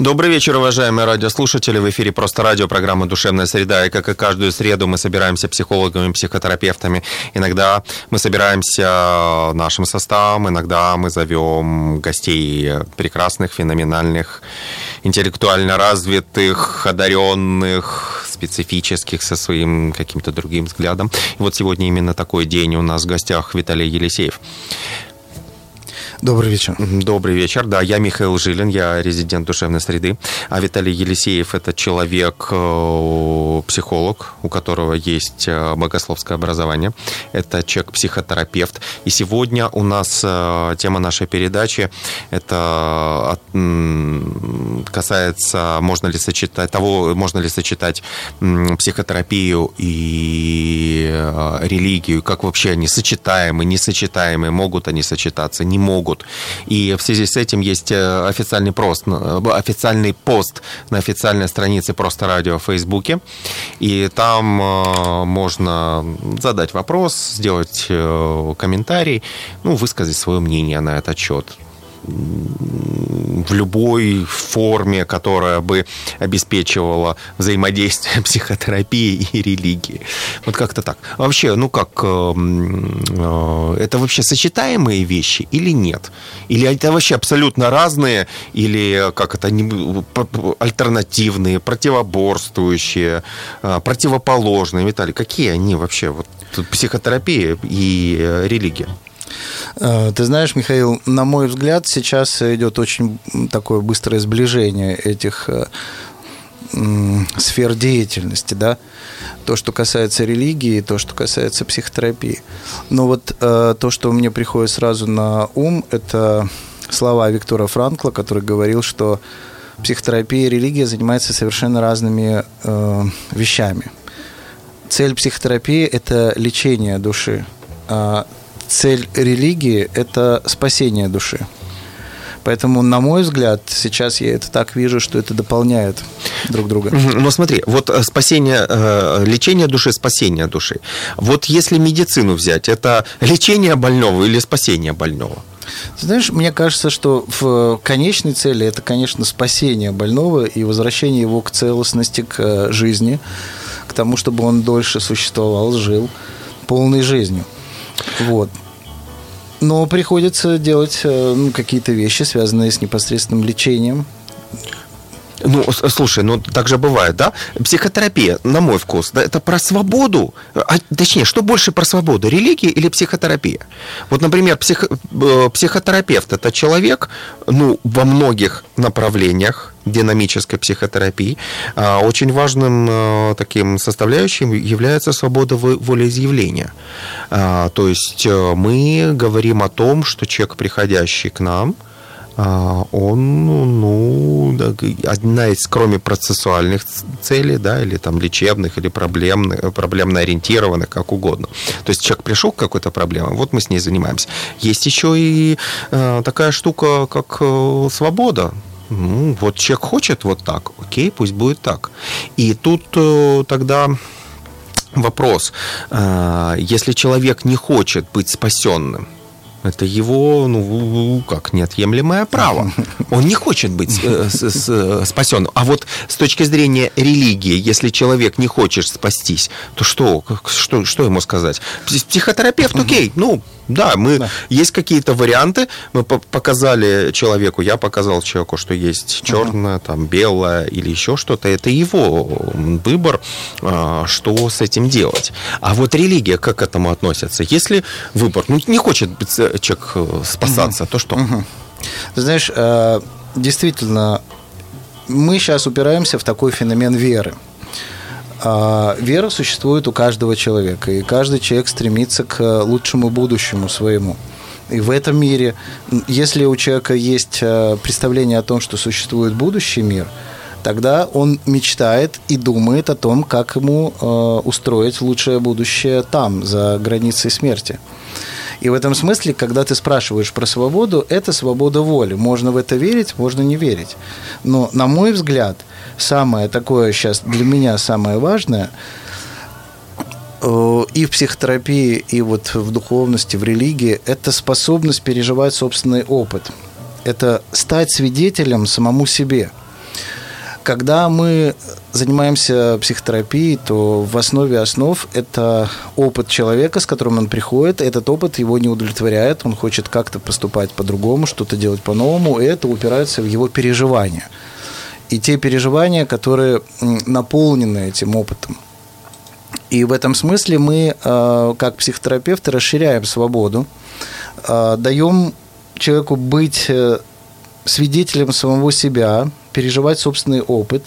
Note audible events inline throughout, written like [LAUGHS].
Добрый вечер, уважаемые радиослушатели. В эфире «Просто радио», программа «Душевная среда». И как и каждую среду мы собираемся психологами, психотерапевтами. Иногда мы собираемся нашим составом, иногда мы зовем гостей прекрасных, феноменальных, интеллектуально развитых, одаренных, специфических, со своим каким-то другим взглядом. И вот сегодня именно такой день у нас в гостях Виталий Елисеев. Добрый вечер. Добрый вечер. Да, я Михаил Жилин, я резидент душевной среды. А Виталий Елисеев – это человек, э, психолог, у которого есть э, богословское образование. Это человек-психотерапевт. И сегодня у нас э, тема нашей передачи – это касается, можно ли сочетать, того, можно ли сочетать психотерапию и религию, как вообще они сочетаемы, несочетаемы, могут они сочетаться, не могут могут. И в связи с этим есть э, официальный, пост, э, официальный пост на официальной странице «Просто радио» в Фейсбуке. И там э, можно задать вопрос, сделать комментарий, ну, высказать свое мнение на этот счет в любой форме, которая бы обеспечивала взаимодействие [LAUGHS] психотерапии и религии. Вот как-то так. Вообще, ну как, эм, э, это вообще сочетаемые вещи или нет? Или это вообще абсолютно разные, или как это, альтернативные, противоборствующие, э, противоположные, Виталий, какие они вообще, вот психотерапия и э, религия? Э, ты знаешь, Михаил, на мой взгляд, сейчас идет очень такое быстрое сближение этих э, сфер деятельности, да, то, что касается религии, то, что касается психотерапии. Но вот э, то, что мне приходит сразу на ум, это слова Виктора Франкла, который говорил, что психотерапия и религия занимаются совершенно разными э, вещами. Цель психотерапии – это лечение души, а цель религии – это спасение души. Поэтому, на мой взгляд, сейчас я это так вижу, что это дополняет друг друга. Но смотри, вот э, спасение, э, лечение души, спасение души. Вот если медицину взять, это лечение больного или спасение больного? Знаешь, мне кажется, что в конечной цели это, конечно, спасение больного и возвращение его к целостности, к э, жизни, к тому, чтобы он дольше существовал, жил полной жизнью. Вот. Но приходится делать э, ну, какие-то вещи, связанные с непосредственным лечением. Ну, слушай, ну так же бывает, да? Психотерапия, на мой вкус, да, это про свободу. А, точнее, что больше про свободу, религия или психотерапия? Вот, например, псих, э, психотерапевт это человек, ну, во многих направлениях динамической психотерапии, а, очень важным э, таким составляющим является свобода волеизъявления. А, то есть э, мы говорим о том, что человек, приходящий к нам, а, он, ну, одна из, кроме процессуальных целей, да, или там лечебных, или проблемных, проблемно ориентированных, как угодно. То есть человек пришел к какой-то проблеме, вот мы с ней занимаемся. Есть еще и э, такая штука, как э, свобода. Ну, вот человек хочет вот так, окей, пусть будет так. И тут э, тогда вопрос, э, если человек не хочет быть спасенным, это его, ну, как, неотъемлемое право. Он не хочет быть э, э, спасенным. А вот с точки зрения религии, если человек не хочет спастись, то что, что, что ему сказать? Психотерапевт, окей, ну, да, мы да. есть какие-то варианты. Мы показали человеку, я показал человеку, что есть черное, там белое или еще что-то. Это его выбор, а, что с этим делать. А вот религия как к этому относится? Если выбор, ну не хочет э, человек э, спасаться, угу. то что? Угу. знаешь, э, действительно, мы сейчас упираемся в такой феномен веры. А, вера существует у каждого человека, и каждый человек стремится к лучшему будущему своему. И в этом мире, если у человека есть э, представление о том, что существует будущий мир, тогда он мечтает и думает о том, как ему э, устроить лучшее будущее там, за границей смерти. И в этом смысле, когда ты спрашиваешь про свободу, это свобода воли. Можно в это верить, можно не верить. Но, на мой взгляд, самое такое сейчас для меня самое важное э, и в психотерапии, и вот в духовности, в религии, это способность переживать собственный опыт. Это стать свидетелем самому себе. Когда мы занимаемся психотерапией, то в основе основ это опыт человека, с которым он приходит. Этот опыт его не удовлетворяет, он хочет как-то поступать по-другому, что-то делать по-новому, и это упирается в его переживания. И те переживания, которые наполнены этим опытом. И в этом смысле мы, э, как психотерапевты, расширяем свободу, э, даем человеку быть э, свидетелем самого себя, переживать собственный опыт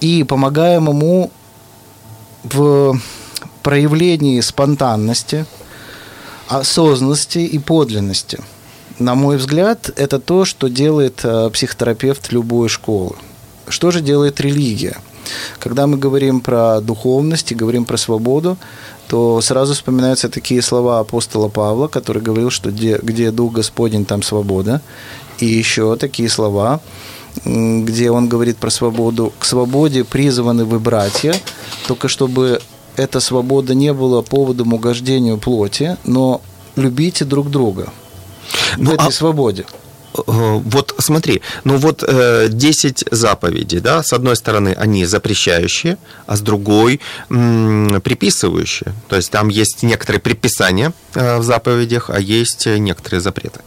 и помогаем ему в проявлении спонтанности, осознанности и подлинности. На мой взгляд, это то, что делает э, психотерапевт любой школы. Что же делает религия? Когда мы говорим про духовность и говорим про свободу, то сразу вспоминаются такие слова апостола Павла, который говорил, что где, где Дух Господень, там свобода. И еще такие слова, где он говорит про свободу. К свободе призваны вы, братья, только чтобы эта свобода не была поводом угождению плоти, но любите друг друга ну, в этой а... свободе. Э, вот смотри, ну вот э, 10 заповедей, да, с одной стороны они запрещающие, а с другой м, приписывающие. То есть там есть некоторые предписания э, в заповедях, а есть некоторые запреты.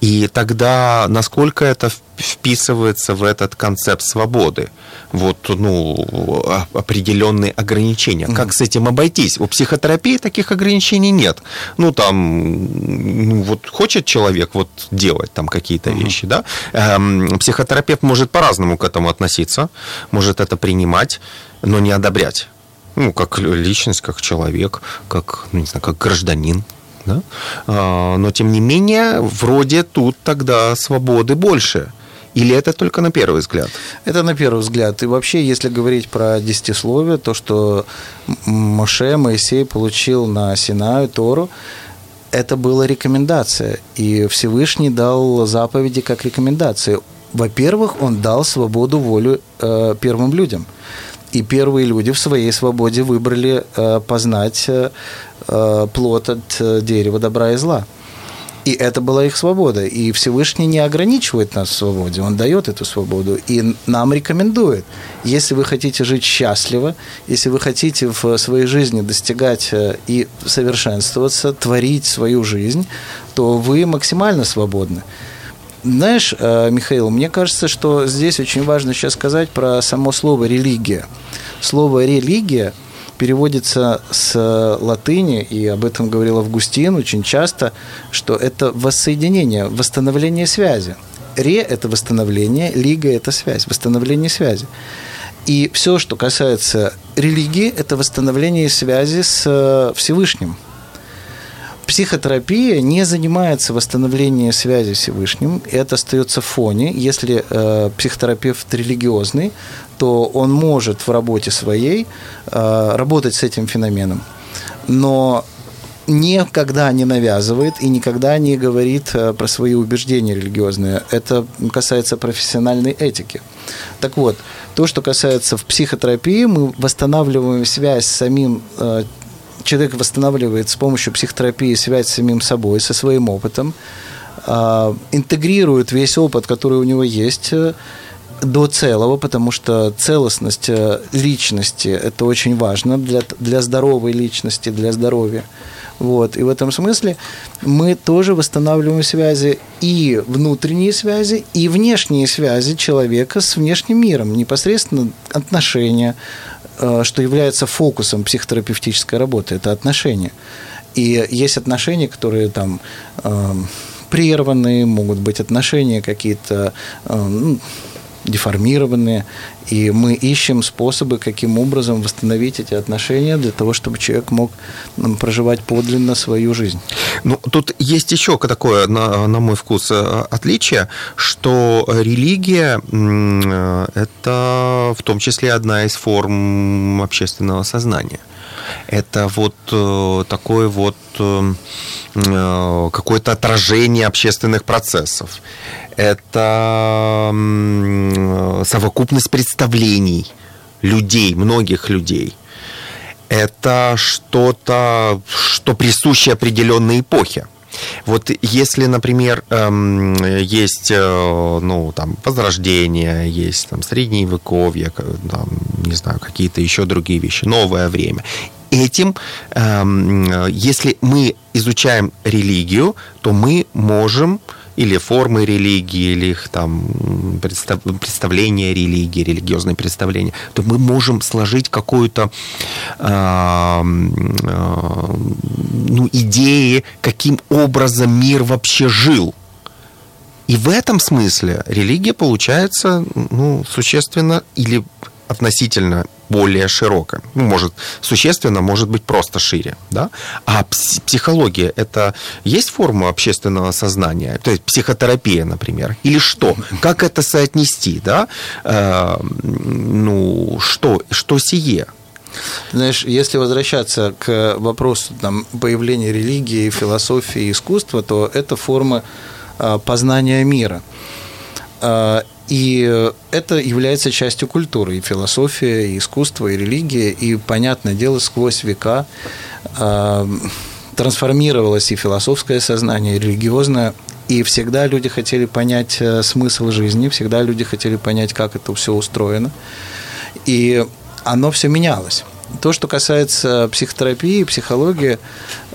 И тогда насколько это вписывается в этот концепт свободы? Вот, ну, определенные ограничения. Mm-hmm. Как с этим обойтись? У психотерапии таких ограничений нет. Ну, там, ну, вот хочет человек вот делать там какие-то mm-hmm. вещи, да? Эм, психотерапевт может по-разному к этому относиться, может это принимать, но не одобрять. Ну, как личность, как человек, как, ну, не знаю, как гражданин. Да? А, но, тем не менее, вроде тут тогда свободы больше. Или это только на первый взгляд? Это на первый взгляд. И вообще, если говорить про десятисловие, то, что Моше, Моисей получил на Синаю Тору, это была рекомендация. И Всевышний дал заповеди как рекомендации. Во-первых, он дал свободу волю э, первым людям. И первые люди в своей свободе выбрали э, познать э, э плод от э, дерева добра и зла. И это была их свобода. И Всевышний не ограничивает нас в свободе, Он дает эту свободу. И нам рекомендует, если вы хотите жить счастливо, если вы хотите в своей жизни достигать э, и совершенствоваться, творить свою жизнь, то вы максимально свободны. Знаешь, э, Михаил, мне кажется, что здесь очень важно сейчас сказать про само слово «религия». Слово «религия» переводится с латыни, и об этом говорил Августин очень часто, что это воссоединение, восстановление связи. Ре – это восстановление, лига – это связь, восстановление связи. И все, что касается религии, это восстановление связи с э, Всевышним. Психотерапия не занимается восстановлением связи с Всевышним, это остается в фоне. Если э, психотерапевт религиозный, то он может в работе своей э, работать с этим феноменом, но никогда не навязывает и никогда не говорит э, про свои убеждения религиозные. Это касается профессиональной этики. Так вот, то, что касается в психотерапии, мы восстанавливаем связь с самим э, человек восстанавливает с помощью психотерапии связь с самим собой, со своим опытом, интегрирует весь опыт, который у него есть, до целого, потому что целостность э, личности – это очень важно для, для здоровой личности, для здоровья. Вот. И в этом смысле мы тоже восстанавливаем связи и внутренние связи, и внешние связи человека с внешним миром, непосредственно отношения, э, что является фокусом психотерапевтической работы, это отношения. И есть отношения, которые там э, прерваны, могут быть отношения какие-то, ну, деформированные, и мы ищем способы, каким образом восстановить эти отношения для того, чтобы человек мог проживать подлинно свою жизнь. Ну, тут есть еще такое, на, на мой вкус, э, отличие, что религия – это в том числе одна из форм общественного сознания. Это вот э, такое вот э, какое-то отражение общественных процессов это совокупность представлений людей, многих людей. Это что-то, что присуще определенной эпохе. Вот если, например, эм, есть, э, ну, там, возрождение, есть там средневековье, там, не знаю, какие-то еще другие вещи, новое время. Этим, эм, если мы изучаем религию, то мы можем или формы религии, или их там представ, представление религии, религиозные представления, то мы можем сложить какую-то э, э, ну, идеи, каким образом мир вообще жил. И в этом смысле религия получается ну, существенно или относительно более широкое. Ну, может, существенно, может быть, просто шире. Да? А психология – это есть форма общественного сознания? То есть психотерапия, например? Или что? Как это соотнести? Да? Э, ну, что, что сие? Знаешь, если возвращаться к вопросу там, появления религии, философии, искусства, то это форма э, познания мира. Э, и это является частью культуры, и философия, и искусство, и религия, и, понятное дело, сквозь века э, трансформировалось и философское сознание, и религиозное, и всегда люди хотели понять э, смысл жизни, всегда люди хотели понять, как это все устроено. И оно все менялось. То, что касается психотерапии, психологии,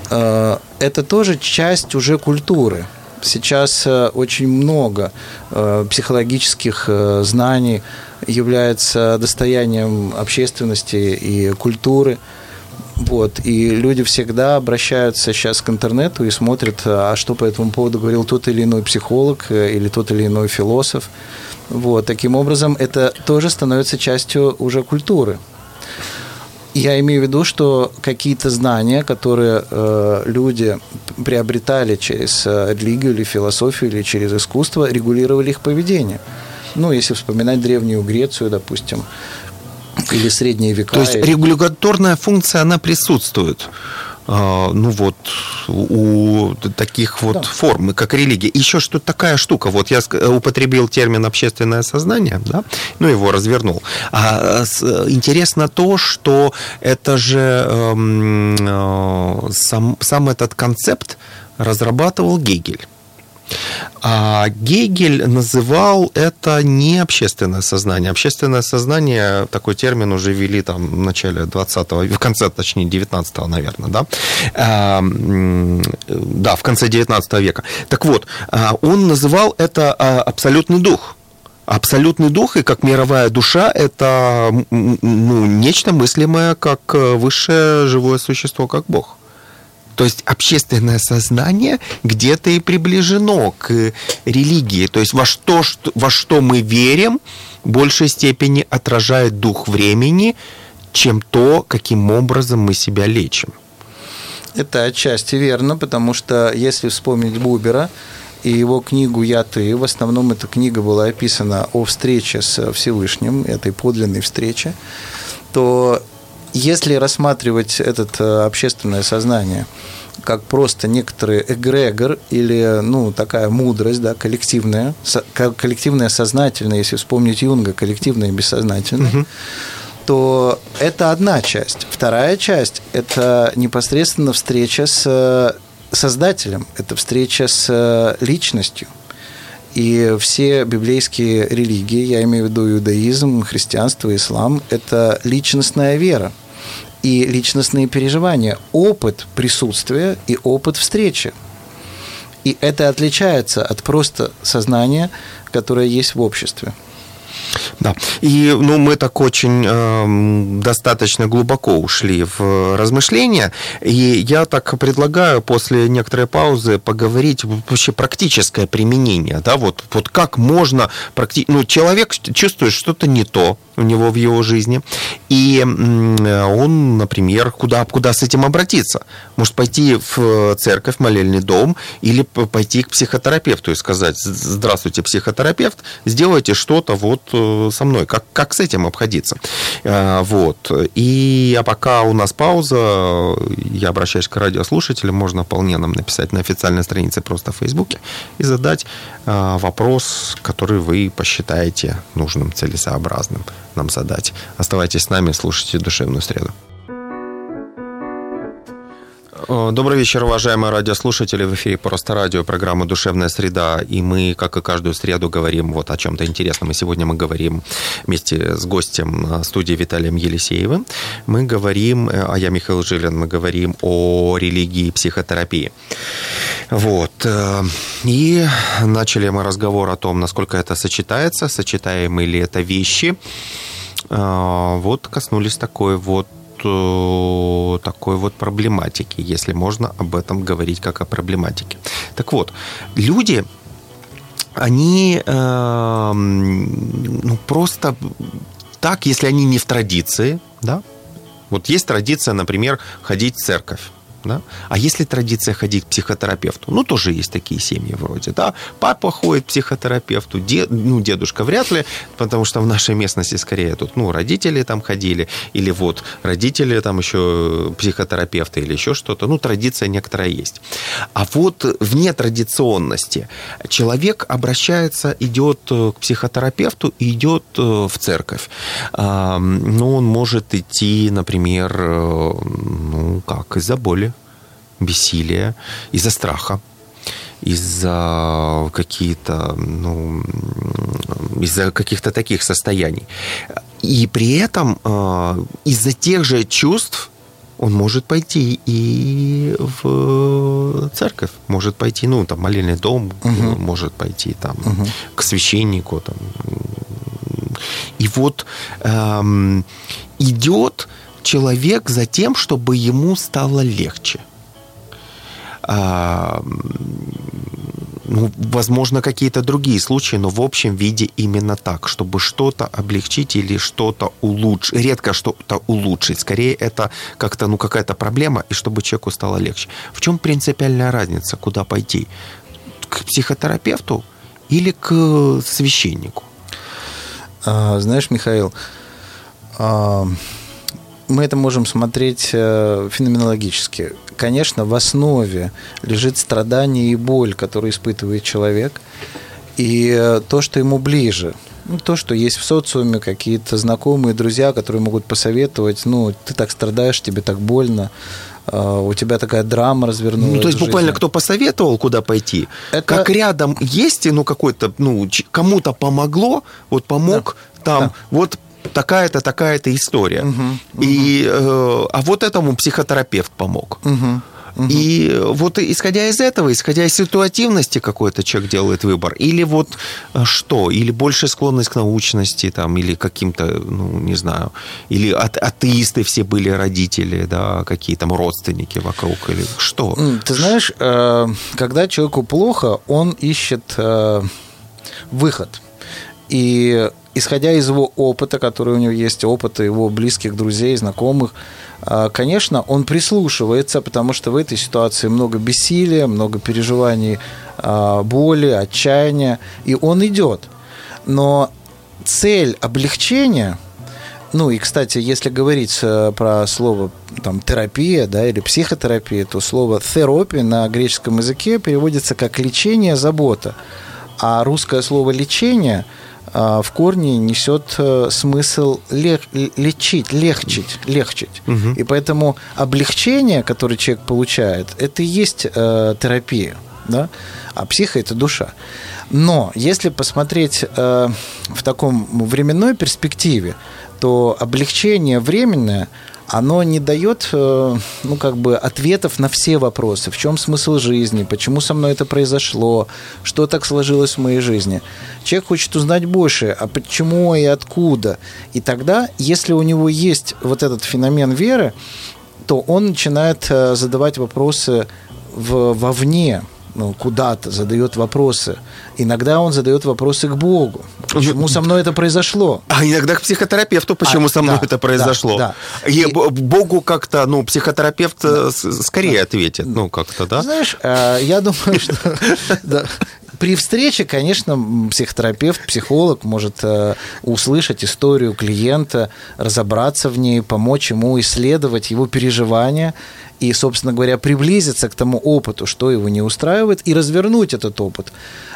э, это тоже часть уже культуры – Сейчас э, очень много э, психологических э, знаний является достоянием общественности и культуры. Вот. И люди всегда обращаются сейчас к интернету и смотрят, а что по этому поводу говорил тот или иной психолог или тот или иной философ. Вот. Таким образом, это тоже становится частью уже культуры. Я имею в виду, что какие-то знания, которые э, люди приобретали через э, религию или философию или через искусство, регулировали их поведение. Ну, если вспоминать древнюю Грецию, допустим, или средние века. То есть регуляторная функция, она присутствует. А, ну вот, у таких вот да. форм, как религия. Еще что такая штука, вот я употребил термин общественное сознание, да, ну его развернул. А интересно то, что это же эм, э, сам, сам этот концепт разрабатывал Гегель. А Гегель называл это не общественное сознание. Общественное сознание, такой термин уже ввели там в начале 20-го, в конце, точнее, 19-го, наверное, да? А, да, в конце 19 века. Так вот, а, он называл это а, абсолютный дух. Абсолютный дух и как мировая душа – это ну, нечто мыслимое как высшее живое существо, как Бог. То есть общественное сознание где-то и приближено к религии. То есть во что, во что мы верим, в большей степени отражает дух времени, чем то, каким образом мы себя лечим. Это отчасти верно, потому что если вспомнить Бубера и его книгу «Я ты», в основном эта книга была описана о встрече с Всевышним, этой подлинной встрече, то если рассматривать это э, общественное сознание как просто некоторый эгрегор или ну, такая мудрость да, коллективная, коллективная сознательная, если вспомнить Юнга, коллективная и бессознательная, угу. то это одна часть. Вторая часть – это непосредственно встреча с э, Создателем, это встреча с э, личностью. И все библейские религии, я имею в виду иудаизм, христианство, ислам, это личностная вера и личностные переживания, опыт присутствия и опыт встречи. И это отличается от просто сознания, которое есть в обществе. Да. И ну, мы так очень э, достаточно глубоко ушли в размышления. И я так предлагаю после некоторой паузы поговорить вообще практическое применение. Да? Вот, вот как можно... Практи... Ну, человек чувствует что-то не то у него в его жизни. И он, например, куда, куда с этим обратиться? Может пойти в церковь, молельный дом или пойти к психотерапевту и сказать, здравствуйте, психотерапевт, сделайте что-то вот э, со мной. Как, как с этим обходиться? Э, вот. И а пока у нас пауза, я обращаюсь к радиослушателям, можно вполне нам написать на официальной странице просто в Фейсбуке и задать э, вопрос, который вы посчитаете нужным, целесообразным нам задать. Оставайтесь с нами, слушайте «Душевную среду». Э, добрый вечер, уважаемые радиослушатели. В эфире «Просто радио», программа «Душевная среда». И мы, как и каждую среду, говорим вот о чем-то интересном. И сегодня мы говорим вместе с гостем студии Виталием Елисеевым. Мы говорим, э, а я Михаил Жилин, мы говорим о религии и психотерапии. Вот. Э, и начали мы разговор о том, насколько это сочетается, сочетаемые ли это вещи. Вот коснулись такой вот Э, такой вот проблематики, если можно об этом говорить как о проблематике. Так вот, люди, они э, ну, просто так, если они не в традиции, да, вот есть традиция, например, ходить в церковь. Да? А если традиция ходить к психотерапевту? Ну, тоже есть такие семьи вроде, да. Папа ходит к психотерапевту, дед, ну, дедушка вряд ли, потому что в нашей местности скорее тут, ну, родители там ходили, или вот родители там еще психотерапевты или еще что-то. Ну, традиция некоторая есть. А вот вне традиционности человек обращается, идет к психотерапевту и идет э, в церковь. Ну, он может идти, например, э, ну, как, из-за боли бессилия, из-за страха, из-за какие-то, ну, из-за каких-то таких состояний. И при этом э, из-за тех же чувств он может пойти и в церковь, может пойти, ну, там, молельный дом, угу. может пойти там угу. к священнику. Там. И вот эм, идет человек за тем, чтобы ему стало легче. А, ну, возможно, какие-то другие случаи, но в общем виде именно так, чтобы что-то облегчить или что-то улучшить, редко что-то улучшить. Скорее это как-то, ну, какая-то проблема, и чтобы человеку стало легче. В чем принципиальная разница, куда пойти? К психотерапевту или к священнику? А, знаешь, Михаил, а, мы это можем смотреть э, феноменологически. Конечно, в основе лежит страдание и боль, которые испытывает человек, и э, то, что ему ближе. Ну, то, что есть в социуме, какие-то знакомые, друзья, которые могут посоветовать, ну, ты так страдаешь, тебе так больно, э, у тебя такая драма развернулась. Ну, то есть буквально кто посоветовал, куда пойти. Это... Как рядом есть, ну, какой-то, ну, кому-то помогло, вот помог да. там, да. вот такая-то, такая-то история. Угу, угу. И, э, а вот этому психотерапевт помог. Угу. Угу. И вот исходя из этого, исходя из ситуативности какой-то человек делает выбор, или вот э, что, или больше склонность к научности, там, или каким-то, ну, не знаю, или от, атеисты все были родители, да, какие там родственники вокруг, или что? Ты знаешь, э, когда человеку плохо, он ищет э, выход. И исходя из его опыта, который у него есть, опыта его близких друзей, знакомых, а, конечно, он прислушивается, потому что в этой ситуации много бессилия, много переживаний а, боли, отчаяния, и он идет. Но цель облегчения, ну и, кстати, если говорить э, про слово там, терапия да, или психотерапия, то слово «терапия» на греческом языке переводится как «лечение, забота». А русское слово «лечение» в корне несет э, смысл лечить, легчить, легчить. Угу. И поэтому облегчение, которое человек получает, это и есть э, терапия. Да? А психа – это душа. Но если посмотреть э, в таком временной перспективе, то облегчение временное – оно не дает, э, ну, как бы, ответов на все вопросы. В чем смысл жизни? Почему со мной это произошло? Что так сложилось в моей жизни? Человек хочет узнать больше, а почему и откуда? И тогда, если у него есть вот этот феномен веры, то он начинает э, задавать вопросы в, вовне, ну, куда-то, задает вопросы. Иногда он задает вопросы к Богу. Почему со мной это произошло? А иногда к психотерапевту, почему а, со мной да, это произошло. Да, да. И, и Богу как-то, ну, психотерапевт да, скорее да. ответит, ну, как-то, да? Знаешь, э, я думаю, что [LAUGHS] при встрече, конечно, психотерапевт, психолог может э, услышать историю клиента, разобраться в ней, помочь ему исследовать его переживания и, собственно говоря, приблизиться к тому опыту, что его не устраивает, и развернуть этот опыт,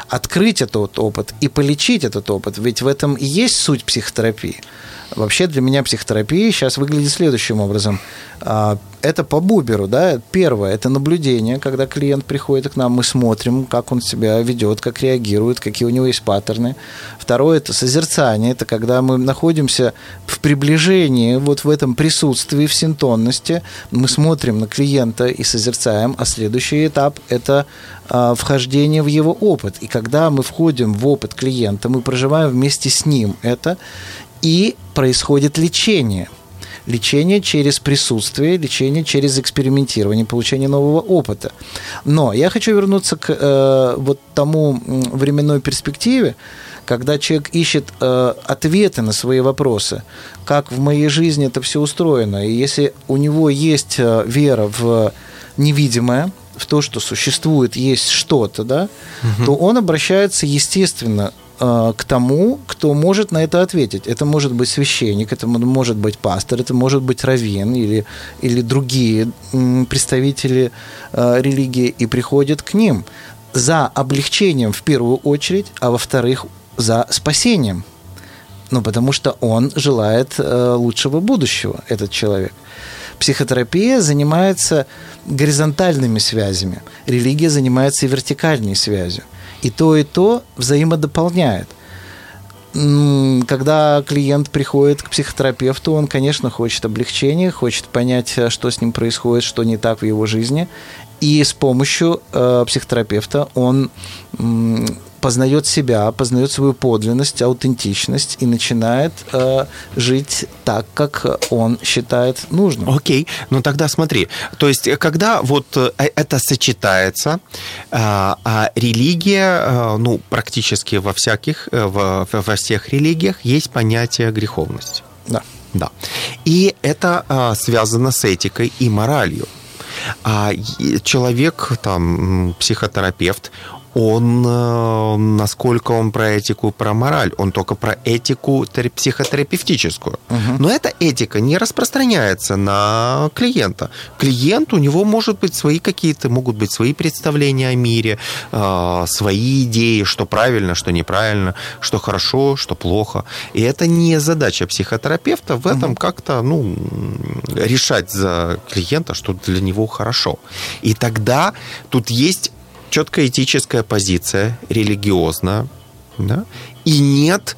открыть этот опыт и полечить этот опыт. Ведь в этом и есть суть психотерапии. Вообще для меня психотерапия сейчас выглядит следующим образом. А, это по Буберу, да, первое, это наблюдение, когда клиент приходит к нам, мы смотрим, как он себя ведет, как реагирует, какие у него есть паттерны. Второе, это созерцание, это когда мы находимся в приближении, вот в этом присутствии, в синтонности, мы смотрим на клиента и созерцаем, а следующий этап – это а, вхождение в его опыт. И когда мы входим в опыт клиента, мы проживаем вместе с ним это, и происходит лечение – лечение через присутствие, лечение через экспериментирование, получение нового опыта. Но я хочу вернуться к э, вот тому временной перспективе, когда человек ищет э, ответы на свои вопросы, как в моей жизни это все устроено. И если у него есть э, вера в невидимое, в то, что существует, есть что-то, да, угу. то он обращается, естественно, к тому, кто может на это ответить. Это может быть священник, это может быть пастор, это может быть раввин или, или другие представители э, религии, и приходят к ним за облегчением в первую очередь, а во-вторых, за спасением. Ну, потому что он желает э, лучшего будущего, этот человек. Психотерапия занимается горизонтальными связями, религия занимается вертикальной связью. И то, и то взаимодополняет. Когда клиент приходит к психотерапевту, он, конечно, хочет облегчения, хочет понять, э, что с ним происходит, что не так в его жизни. И с помощью э, психотерапевта он познает себя, познает свою подлинность, аутентичность и начинает э, жить так, как он считает нужным. Окей, ну тогда смотри, то есть когда вот э, это сочетается, э, а религия, э, ну практически во всяких, э, во, во всех религиях есть понятие греховности. Да. Да. И это э, связано с этикой и моралью. А человек, там, психотерапевт, он, э, насколько он про этику, про мораль, он только про этику психотерапевтическую. Угу. Но эта этика не распространяется на клиента. Клиент, у него может быть свои какие-то, могут быть свои представления о мире, э, свои идеи, что правильно, что неправильно, что хорошо, что плохо. И это не задача психотерапевта в этом угу. как-то, ну, решать за клиента, что для него хорошо. И тогда тут есть четкая этическая позиция, религиозная, да, и нет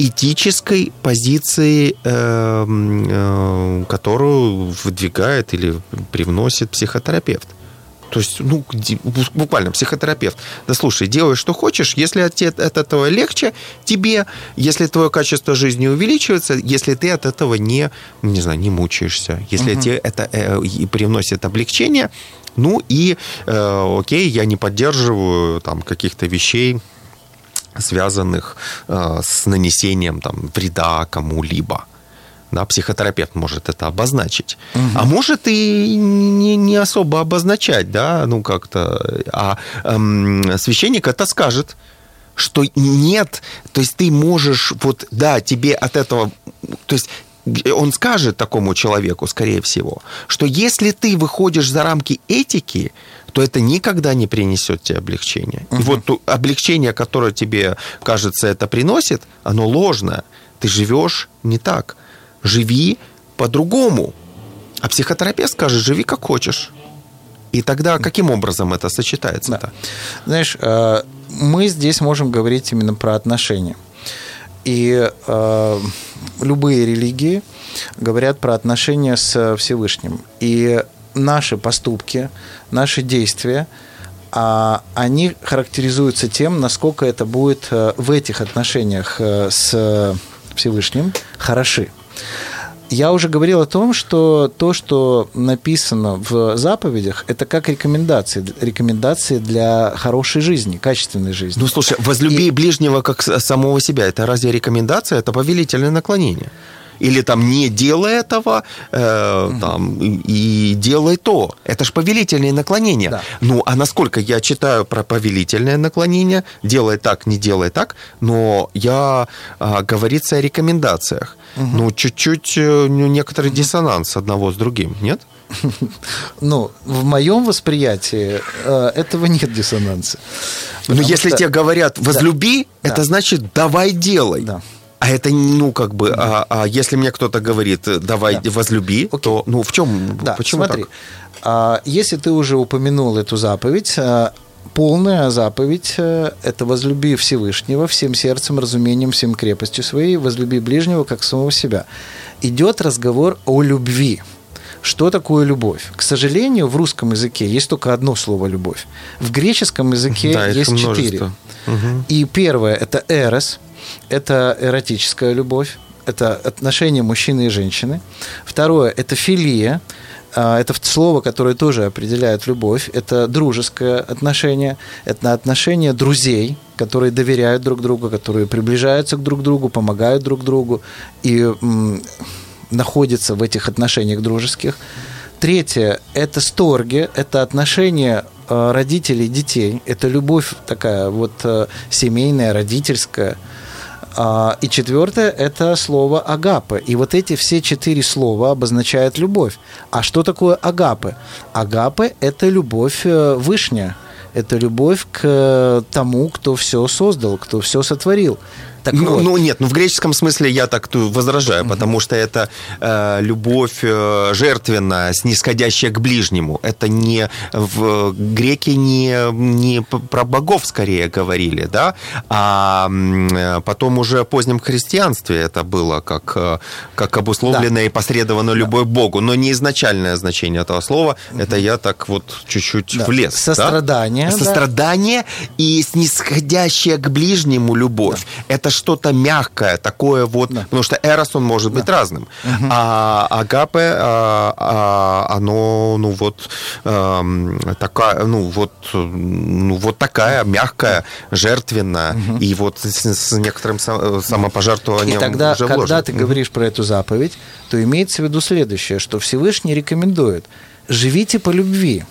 этической позиции, э, э, которую выдвигает или привносит психотерапевт. То есть, ну, буквально психотерапевт. Да слушай, делай, что хочешь, если от, от этого легче тебе, если твое качество жизни увеличивается, если ты от этого не, не знаю, не мучаешься, если угу. тебе это э, привносит облегчение, ну и, э, окей, я не поддерживаю там каких-то вещей, связанных э, с нанесением там, вреда кому-либо. Да, психотерапевт может это обозначить. Угу. А может и не, не особо обозначать, да, ну как-то. А эм, священник это скажет, что нет, то есть ты можешь, вот, да, тебе от этого, то есть он скажет такому человеку, скорее всего, что если ты выходишь за рамки этики, то это никогда не принесет тебе облегчения. Угу. И вот то облегчение, которое тебе, кажется, это приносит, оно ложное. Ты живешь не так. Живи по-другому. А психотерапевт скажет, живи как хочешь. И тогда каким образом это сочетается-то? Да. Знаешь, э, мы здесь можем говорить именно про отношения. И э, любые религии говорят про отношения с Всевышним. И наши поступки, наши действия, а, они характеризуются тем, насколько это будет э, в этих отношениях э, с Всевышним хороши. Я уже говорил о том, что то, что написано в заповедях, это как рекомендации, рекомендации для хорошей жизни, качественной жизни. Ну, слушай, возлюби И... ближнего как самого себя. Это разве рекомендация? Это повелительное наклонение или там не делай этого, э, там, и, делай то. Это же повелительные наклонения. Да. Ну, а насколько я читаю про повелительное наклонение, делай так, не делай так, но я а, говорится о рекомендациях. Угу. Ну, чуть-чуть э, ну, некоторый угу. диссонанс одного с другим, нет? Ну, в моем восприятии э, этого нет диссонанса. Но если что... тебе говорят возлюби, да. это значит давай делай. Да. А это, ну, как бы, да. а, а если мне кто-то говорит, давай да. возлюби, Окей. то, ну, в чем, да, почему смотри, так? А, если ты уже упомянул эту заповедь, а, полная заповедь э, – это возлюби Всевышнего всем сердцем, разумением, всем крепостью своей, возлюби ближнего, как самого себя. Идет разговор о любви. Что такое любовь? К сожалению, в русском языке есть только одно слово «любовь». В греческом языке да, есть четыре. Угу. И первое – это «эрос», это эротическая любовь, это отношения мужчины и женщины. Второе – это филия, это слово, которое тоже определяет любовь. Это дружеское отношение, это отношение друзей, которые доверяют друг другу, которые приближаются к друг другу, помогают друг другу и находятся в этих отношениях дружеских. Третье – это сторги, это отношения а, родителей и детей. Это любовь такая вот а, семейная, родительская – а, и четвертое – это слово «агапы». И вот эти все четыре слова обозначают любовь. А что такое агапы? Агапы – это любовь э, вышняя. Это любовь к тому, кто все создал, кто все сотворил. Так ну, вот. ну нет, ну в греческом смысле я так возражаю, потому что это э, любовь э, жертвенная, снисходящая к ближнему. Это не в греки не, не про богов скорее говорили, да, а потом уже в позднем христианстве это было как, э, как обусловлено да. и посредовано да. любовь Богу, но не изначальное значение этого слова, угу. это я так вот чуть-чуть да. влез. Сострадание. Да? Сострадание да. и снисходящая к ближнему любовь. Да. Это что-то мягкое, такое вот, да. потому что эрос, он может да. быть разным. Угу. А агапе, а, а, оно, ну вот, а, такая, ну вот, ну вот такая мягкая, жертвенная, угу. и вот с, с некоторым самопожертвованием И тогда, уже когда вложен. ты говоришь про эту заповедь, то имеется в виду следующее, что Всевышний рекомендует, живите по любви,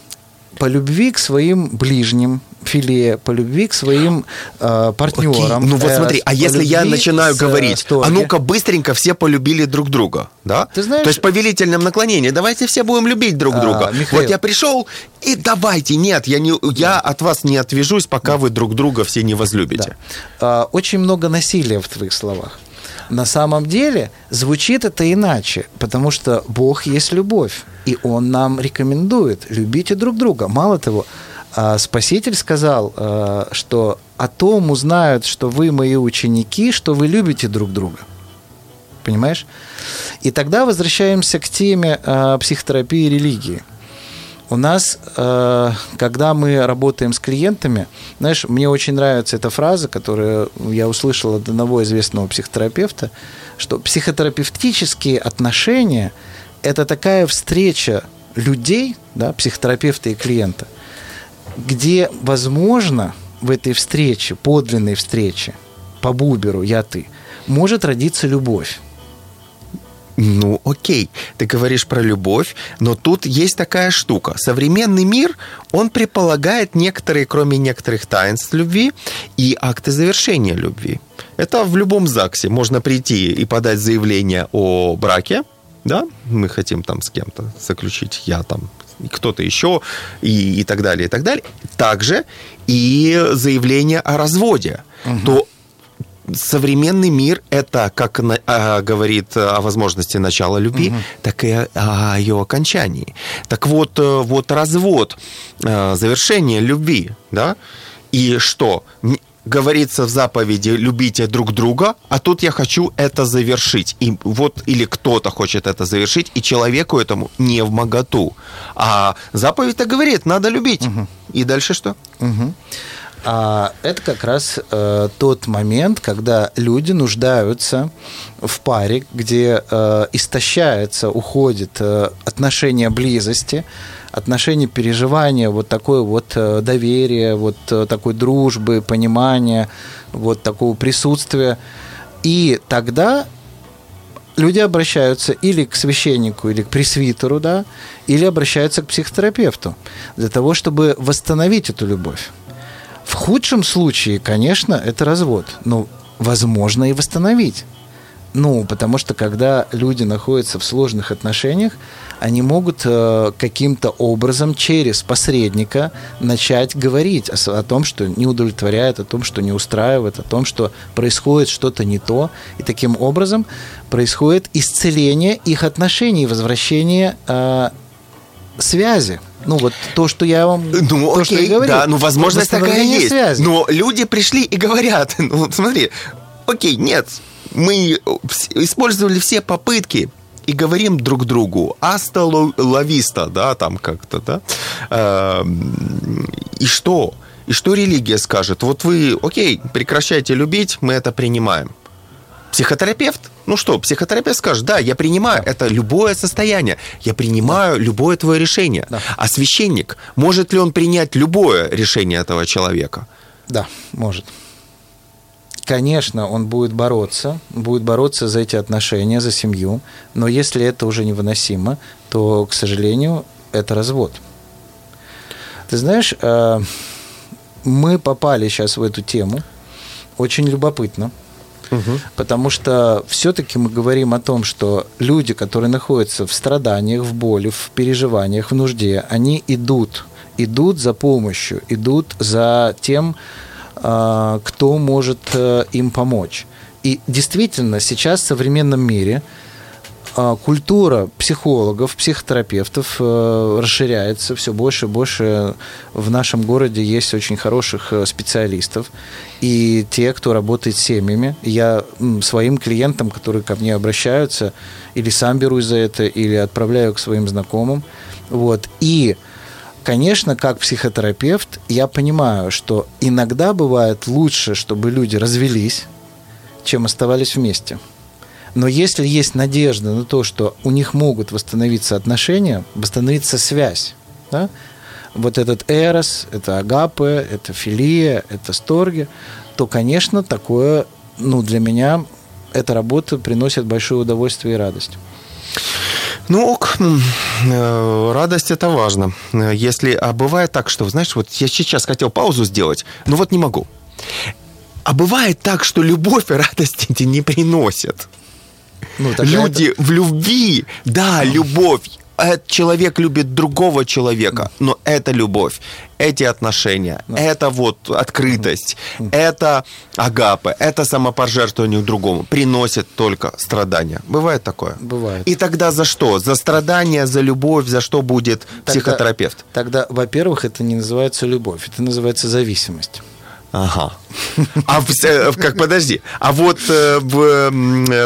по любви к своим ближним, филе, по любви к своим э, партнерам. Окей. Ну вот смотри, а если я начинаю э, говорить, сторги. а ну-ка быстренько все полюбили друг друга, да? Ты знаешь, То есть повелительном наклонении, давайте все будем любить друг а, друга. Михаил. Вот я пришел и давайте, нет, я не, я от вас не отвяжусь, пока вы друг друга все не возлюбите. Да. А, очень много насилия в твоих словах. На самом деле звучит это иначе, потому что Бог есть любовь, и Он нам рекомендует любите друг друга. Мало того, Спаситель сказал, а, что о том узнают, что вы мои ученики, что вы любите друг друга. Понимаешь? И тогда возвращаемся к теме а, психотерапии и религии. У нас, когда мы работаем с клиентами, знаешь, мне очень нравится эта фраза, которую я услышал от одного известного психотерапевта, что психотерапевтические отношения – это такая встреча людей, да, психотерапевта и клиента – где, возможно, в этой встрече, подлинной встрече, по Буберу, я ты, может родиться любовь. Ну, окей, ты говоришь про любовь, но тут есть такая штука. Современный мир, он предполагает некоторые, кроме некоторых таинств любви, и акты завершения любви. Это в любом ЗАГСе. Можно прийти и подать заявление о браке, да, мы хотим там с кем-то заключить, я там кто-то еще и, и так далее, и так далее. Также и заявление о разводе. Угу. То современный мир это как а, говорит о возможности начала любви, угу. так и о, о ее окончании. Так вот, э, вот развод, э, завершение любви, да, и что? Говорится в заповеди «любите друг друга», а тут я хочу это завершить. И вот или кто-то хочет это завершить, и человеку этому не в моготу. А заповедь-то говорит, надо любить. Угу. И дальше что? Угу. А это как раз э, тот момент, когда люди нуждаются в паре, где э, истощается, уходит э, отношение близости, отношение переживания, вот такое вот э, доверие, вот э, такой дружбы, понимания, вот такого присутствия. И тогда люди обращаются или к священнику, или к пресвитеру, да, или обращаются к психотерапевту для того, чтобы восстановить эту любовь. В худшем случае, конечно, это развод, но возможно и восстановить. Ну, потому что когда люди находятся в сложных отношениях, они могут э, каким-то образом через посредника начать говорить о, о том, что не удовлетворяет, о том, что не устраивает, о том, что происходит что-то не то. И таким образом происходит исцеление их отношений, возвращение э, связи. Ну, вот то, что я вам ну, то, окей, что я говорю. Да, ну, возможность такая есть. Связи. Но люди пришли и говорят, [LAUGHS] ну, смотри, окей, нет, мы использовали все попытки и говорим друг другу «аста лависта», да, там как-то, да. Эм, и что? И что религия скажет? Вот вы, окей, прекращайте любить, мы это принимаем. Психотерапевт? Ну что, психотерапевт скажет, да, я принимаю, да. это любое состояние, я принимаю да. любое твое решение. Да. А священник, может ли он принять любое решение этого человека? Да, может. Конечно, он будет бороться, будет бороться за эти отношения, за семью, но если это уже невыносимо, то, к сожалению, это развод. Ты знаешь, э, мы попали сейчас в эту тему, очень любопытно, угу. потому что все-таки мы говорим о том, что люди, которые находятся в страданиях, в боли, в переживаниях, в нужде, они идут, идут за помощью, идут за тем, кто может э, им помочь. И действительно, сейчас в современном мире а, культура психологов, психотерапевтов э, расширяется все больше и больше. В нашем городе есть очень хороших э, специалистов. И те, кто работает с семьями, я своим клиентам, которые ко мне обращаются, или сам берусь за это, или отправляю к своим знакомым. Вот. И Конечно, как психотерапевт, я понимаю, что иногда бывает лучше, чтобы люди развелись, чем оставались вместе. Но если есть надежда на то, что у них могут восстановиться отношения, восстановиться связь, да? вот этот эрос, это агапы, это филия, это сторги, то, конечно, такое, ну, для меня эта работа приносит большое удовольствие и радость. Ну, ок, э, радость это важно. Если, а бывает так, что, знаешь, вот я сейчас хотел паузу сделать, но вот не могу. А бывает так, что любовь и радость эти не приносят. Ну, Люди это... в любви, да, любовь человек любит другого человека, но это любовь, эти отношения, да. это вот открытость, mm это агапы, это самопожертвование другому приносит только страдания. Бывает такое? Бывает. И тогда за что? За страдания, за любовь, за что будет тогда, психотерапевт? Тогда, во-первых, это не называется любовь, это называется зависимость. Ага. А в, э, как, подожди, а вот э, в,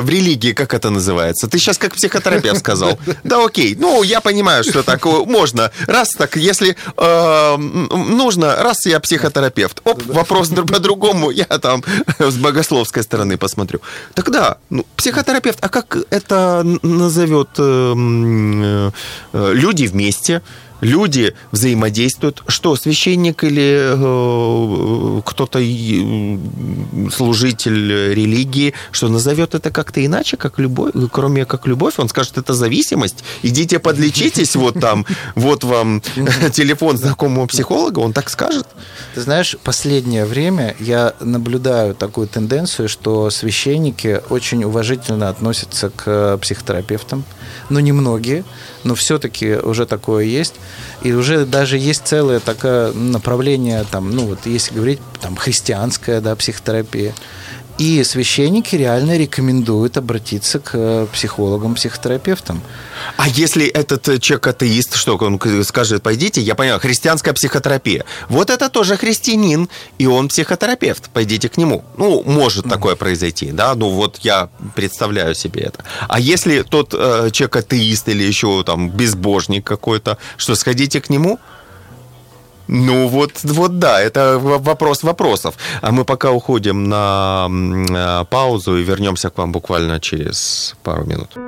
в религии как это называется? Ты сейчас как психотерапевт сказал. Да окей, ну я понимаю, что так можно. Раз так, если э, нужно, раз я психотерапевт, оп, вопрос по-другому, я там с богословской стороны посмотрю. Тогда, ну, психотерапевт, а как это назовет э, э, люди вместе? Люди взаимодействуют. Что, священник или э, кто-то э, служитель религии, что назовет это как-то иначе, как любовь, кроме как любовь, он скажет, это зависимость, идите подлечитесь, вот там, вот вам [LAUGHS] телефон знакомого психолога, он так скажет. Ты знаешь, последнее время я наблюдаю такую тенденцию, что священники очень уважительно относятся к психотерапевтам, но не многие, но все-таки уже такое есть. И уже даже есть целое такое направление, там, ну вот если говорить, там, христианская, да, психотерапия. И священники реально рекомендуют обратиться к э, психологам, психотерапевтам. А если этот э, человек атеист, что он скажет, пойдите, я понял, христианская психотерапия. Вот это тоже христианин, и он психотерапевт, пойдите к нему. Ну, может mm. такое произойти, да, ну вот я представляю себе это. А если тот э, человек атеист или еще там безбожник какой-то, что сходите к нему, ну вот, вот да, это вопрос вопросов. А мы пока уходим на э, паузу и вернемся к вам буквально через пару минут.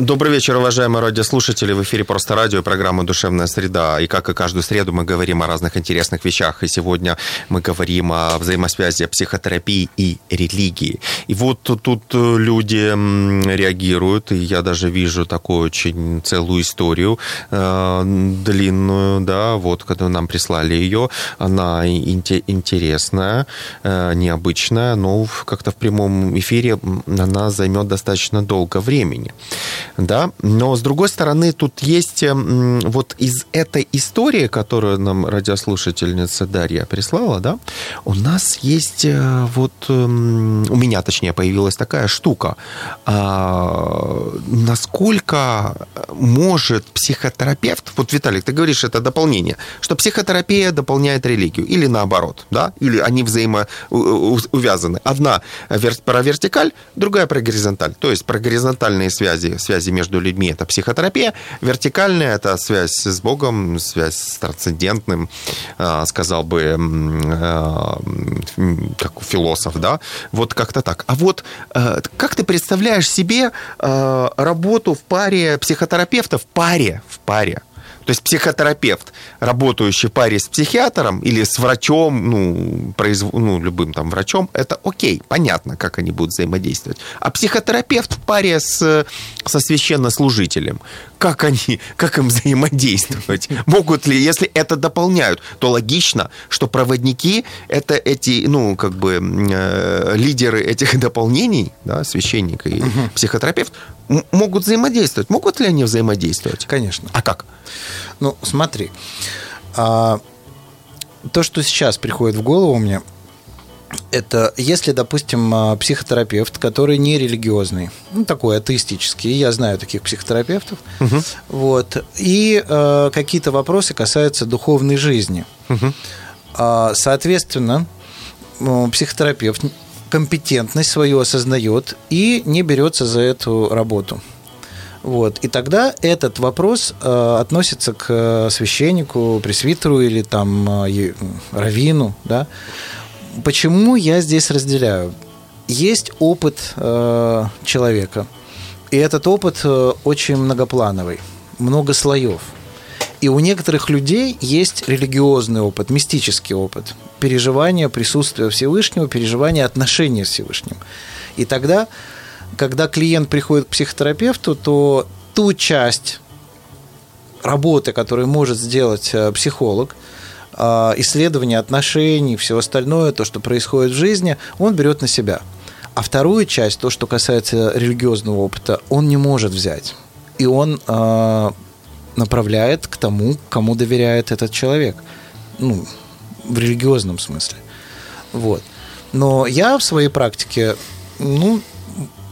Добрый вечер, уважаемые радиослушатели. В эфире «Просто радио» программа «Душевная среда». И как и каждую среду мы говорим о разных интересных вещах. И сегодня мы говорим о взаимосвязи психотерапии и религии. И вот тут люди реагируют, и я даже вижу такую очень целую историю э, длинную, да, вот, когда нам прислали ее. Она интересная, э, необычная, но как-то в прямом эфире она займет достаточно долго времени да, но с другой стороны тут есть вот из этой истории, которую нам радиослушательница Дарья прислала, да, у нас есть э, вот, у меня точнее появилась такая штука, а, насколько может психотерапевт, вот Виталик, ты говоришь, это дополнение, что психотерапия дополняет религию, или наоборот, да, или они взаимоувязаны. Одна про вертикаль, другая про горизонталь, то есть про горизонтальные связи, связи между людьми – это психотерапия, вертикальная – это связь с Богом, связь с трансцендентным, а, сказал бы, а, как философ, да, вот как-то так. А вот э, как ты представляешь себе работу в паре психотерапевта, в паре, в паре, то есть психотерапевт, работающий в паре с психиатром или с врачом, ну, произв... ну, любым там врачом, это окей, понятно, как они будут взаимодействовать. А психотерапевт в паре с, со священнослужителем, как они, как им взаимодействовать? Могут ли, если это дополняют, то логично, что проводники это эти, ну, как бы э, лидеры этих дополнений, да, священник и угу. психотерапевт, могут взаимодействовать. Могут ли они взаимодействовать? Конечно. А как? Ну, смотри. А, то, что сейчас приходит в голову мне, это если, допустим, а, психотерапевт, который не религиозный, ну, такой атеистический, я знаю таких психотерапевтов, угу. вот, и э, какие-то вопросы касаются духовной жизни. Угу. Соответственно, психотерапевт компетентность свою осознает и не берется за эту работу. Вот. И тогда этот вопрос э, относится к священнику, пресвитеру или там э, раввину. Да? Почему я здесь разделяю? Есть опыт э, человека, и этот опыт э, очень многоплановый, много слоев. И у некоторых людей есть религиозный опыт, мистический опыт, переживание присутствия Всевышнего, переживание отношения с Всевышним. И тогда, когда клиент приходит к психотерапевту, то ту часть работы, которую может сделать э, психолог, э, исследование отношений, все остальное, то, что происходит в жизни, он берет на себя. А вторую часть, то, что касается религиозного опыта, он не может взять. И он э, направляет к тому, кому доверяет этот человек. Ну, в религиозном смысле. Вот. Но я в своей практике, ну,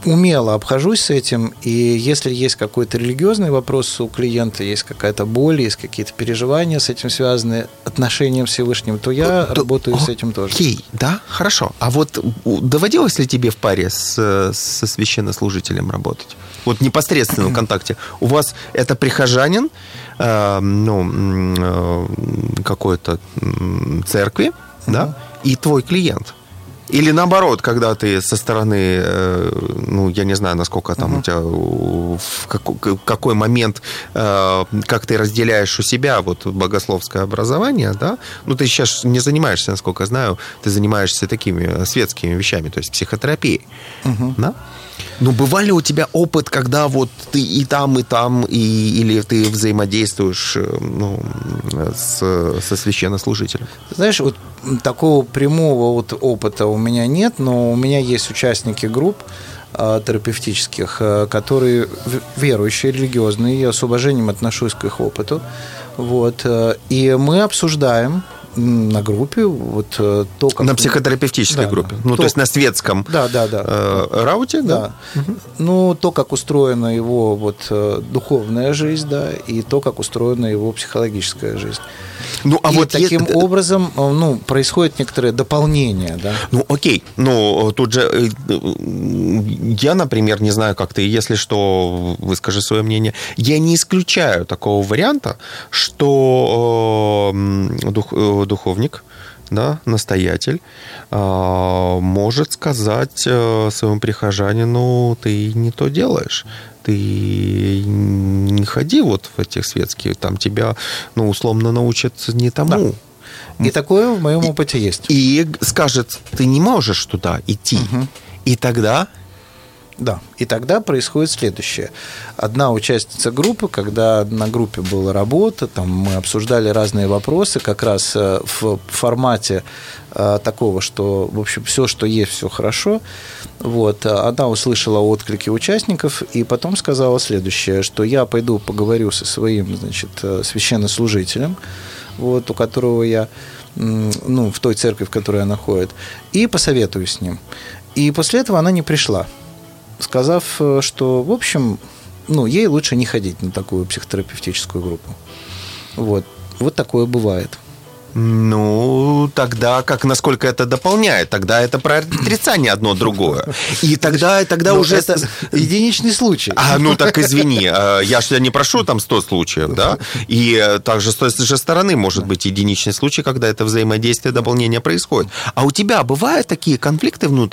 умело обхожусь с этим, и если есть какой-то религиозный вопрос у клиента, есть какая-то боль, есть какие-то переживания с этим связаны, отношением с Всевышним, то я то, работаю о, с этим тоже. Окей, да, хорошо. А вот доводилось ли тебе в паре с, со священнослужителем работать? Вот непосредственно в [CLEARS THROAT] контакте. У вас это прихожанин, э, ну, э, какой-то церкви, да, и твой клиент. Или наоборот, когда ты со стороны, э, ну, я не знаю, насколько там uh-huh. у тебя, в какой, какой момент, э, как ты разделяешь у себя вот богословское образование, да, ну, ты сейчас не занимаешься, насколько я знаю, ты занимаешься такими светскими вещами, то есть психотерапией, uh-huh. да? Ну, бывали у тебя опыт, когда вот ты и там, и там, и, или ты взаимодействуешь э, ну, с, со священнослужителем? Знаешь, вот такого прямого вот опыта у меня нет, но у меня есть участники групп, э, терапевтических, э, которые верующие, религиозные, я с уважением отношусь к их опыту. Вот. И мы обсуждаем на группе вот э, то, как... На психотерапевтической да, группе. Ну, то, то есть на светском да, да, да. Э, рауте, да? да. Угу. Ну, то, как устроена его вот э, духовная жизнь, да, и то, как устроена его психологическая жизнь. Ну, а и вот таким есть... образом э, ну, происходит некоторое дополнение, да? Ну, окей. Ну, тут же я, например, не знаю, как ты, если что, выскажи свое мнение. Я не исключаю такого варианта, что дух, духовник да, настоятель, а, может сказать э, своему прихожанину, ты не то делаешь, ты не ходи вот в этих светских, там тебя, ну, условно научат не тому. Да. И такое в моем опыте есть. И скажет, ты не можешь туда идти. Угу. И тогда да, и тогда происходит следующее. Одна участница группы, когда на группе была работа, там мы обсуждали разные вопросы, как раз э, в формате э, такого, что, в общем, все, что есть, все хорошо. Вот, она услышала отклики участников и потом сказала следующее, что я пойду поговорю со своим, значит, э, священнослужителем, вот, у которого я, ну, в той церкви, в которой она ходит, и посоветую с ним. И после этого она не пришла сказав, э, что, в общем, ну, ей лучше не ходить на такую психотерапевтическую группу. Вот. Вот такое бывает. Ну, тогда как, насколько это дополняет? Тогда это про отрицание одно другое. И тогда, тогда Но уже... Это единичный случай. А, ну так извини, а, я же не прошу там 100 случаев, да? И также с той же стороны может быть единичный случай, когда это взаимодействие, дополнение происходит. А у тебя бывают такие конфликты внутренние,